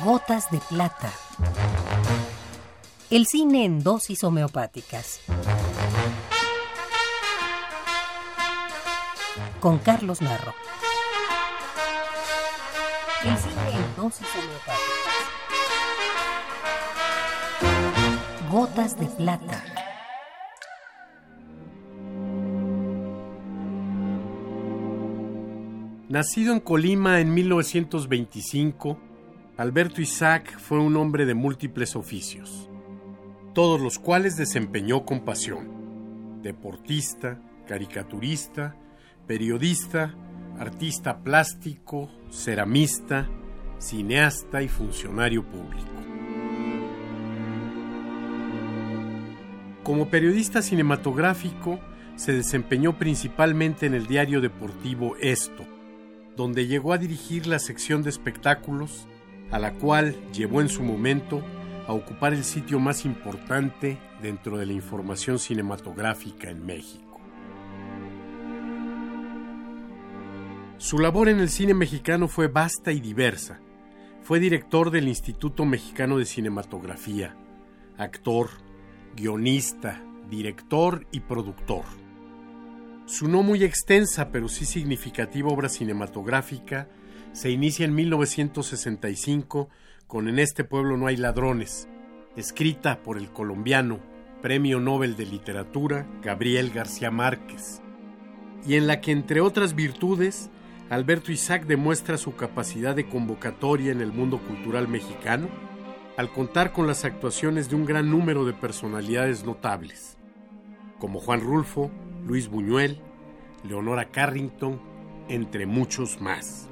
Gotas de plata. El cine en dosis homeopáticas. Con Carlos Narro. El cine en dosis homeopáticas. Gotas de plata. Nacido en Colima en 1925, Alberto Isaac fue un hombre de múltiples oficios, todos los cuales desempeñó con pasión. Deportista, caricaturista, periodista, artista plástico, ceramista, cineasta y funcionario público. Como periodista cinematográfico, se desempeñó principalmente en el diario deportivo Esto, donde llegó a dirigir la sección de espectáculos, a la cual llevó en su momento a ocupar el sitio más importante dentro de la información cinematográfica en México. Su labor en el cine mexicano fue vasta y diversa. Fue director del Instituto Mexicano de Cinematografía, actor, guionista, director y productor. Su no muy extensa pero sí significativa obra cinematográfica se inicia en 1965 con En este pueblo no hay ladrones, escrita por el colombiano Premio Nobel de Literatura Gabriel García Márquez, y en la que entre otras virtudes Alberto Isaac demuestra su capacidad de convocatoria en el mundo cultural mexicano al contar con las actuaciones de un gran número de personalidades notables, como Juan Rulfo, Luis Buñuel, Leonora Carrington, entre muchos más.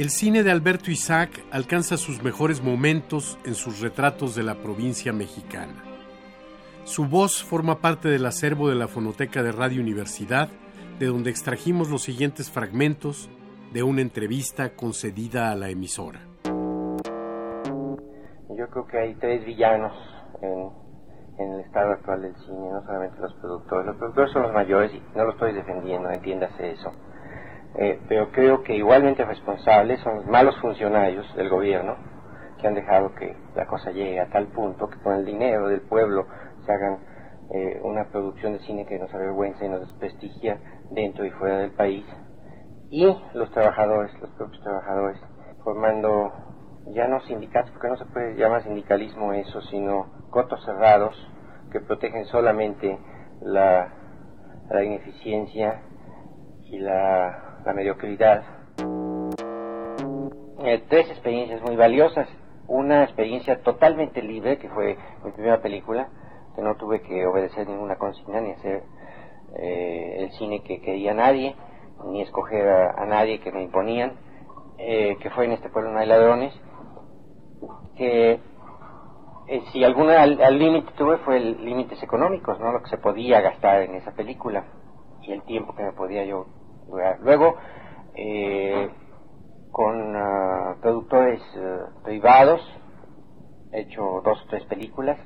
El cine de Alberto Isaac alcanza sus mejores momentos en sus retratos de la provincia mexicana. Su voz forma parte del acervo de la Fonoteca de Radio Universidad, de donde extrajimos los siguientes fragmentos de una entrevista concedida a la emisora. Yo creo que hay tres villanos en, en el estado actual del cine, no solamente los productores. Los productores son los mayores y no lo estoy defendiendo, entiéndase eso. Eh, pero creo que igualmente responsables son los malos funcionarios del gobierno que han dejado que la cosa llegue a tal punto que con el dinero del pueblo se hagan eh, una producción de cine que nos avergüenza y nos desprestigia dentro y fuera del país. Y los trabajadores, los propios trabajadores, formando ya no sindicatos, porque no se puede llamar sindicalismo eso, sino cotos cerrados que protegen solamente la, la ineficiencia y la, la mediocridad. Eh, tres experiencias muy valiosas. Una experiencia totalmente libre, que fue mi primera película, que no tuve que obedecer ninguna consigna ni hacer eh, el cine que quería nadie, ni escoger a, nadie que me imponían, eh, que fue en este pueblo no hay ladrones, que eh, si alguna al límite tuve fue límites económicos, ¿no? Lo que se podía gastar en esa película y el tiempo que me podía yo Luego, eh, con uh, productores uh, privados, he hecho dos o tres películas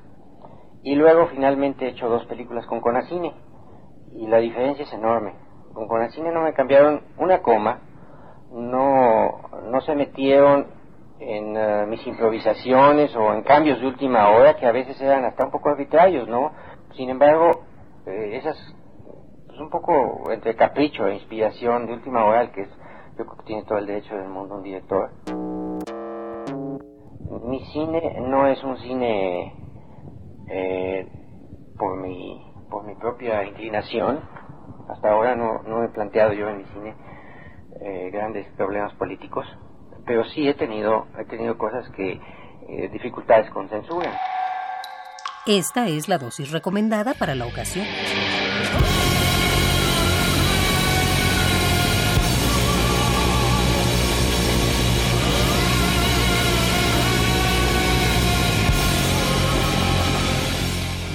y luego finalmente he hecho dos películas con Conacine y la diferencia es enorme. Con Conacine no me cambiaron una coma, no, no se metieron en uh, mis improvisaciones o en cambios de última hora que a veces eran hasta un poco arbitrarios, ¿no? Sin embargo, eh, esas, pues un poco entre capricho e inspiración de última hora, que es, yo creo que tiene todo el derecho del mundo un director. Mi cine no es un cine eh, por mi por mi propia inclinación. Hasta ahora no, no he planteado yo en mi cine eh, grandes problemas políticos pero sí he tenido, he tenido cosas que, eh, dificultades con censura. Esta es la dosis recomendada para la ocasión.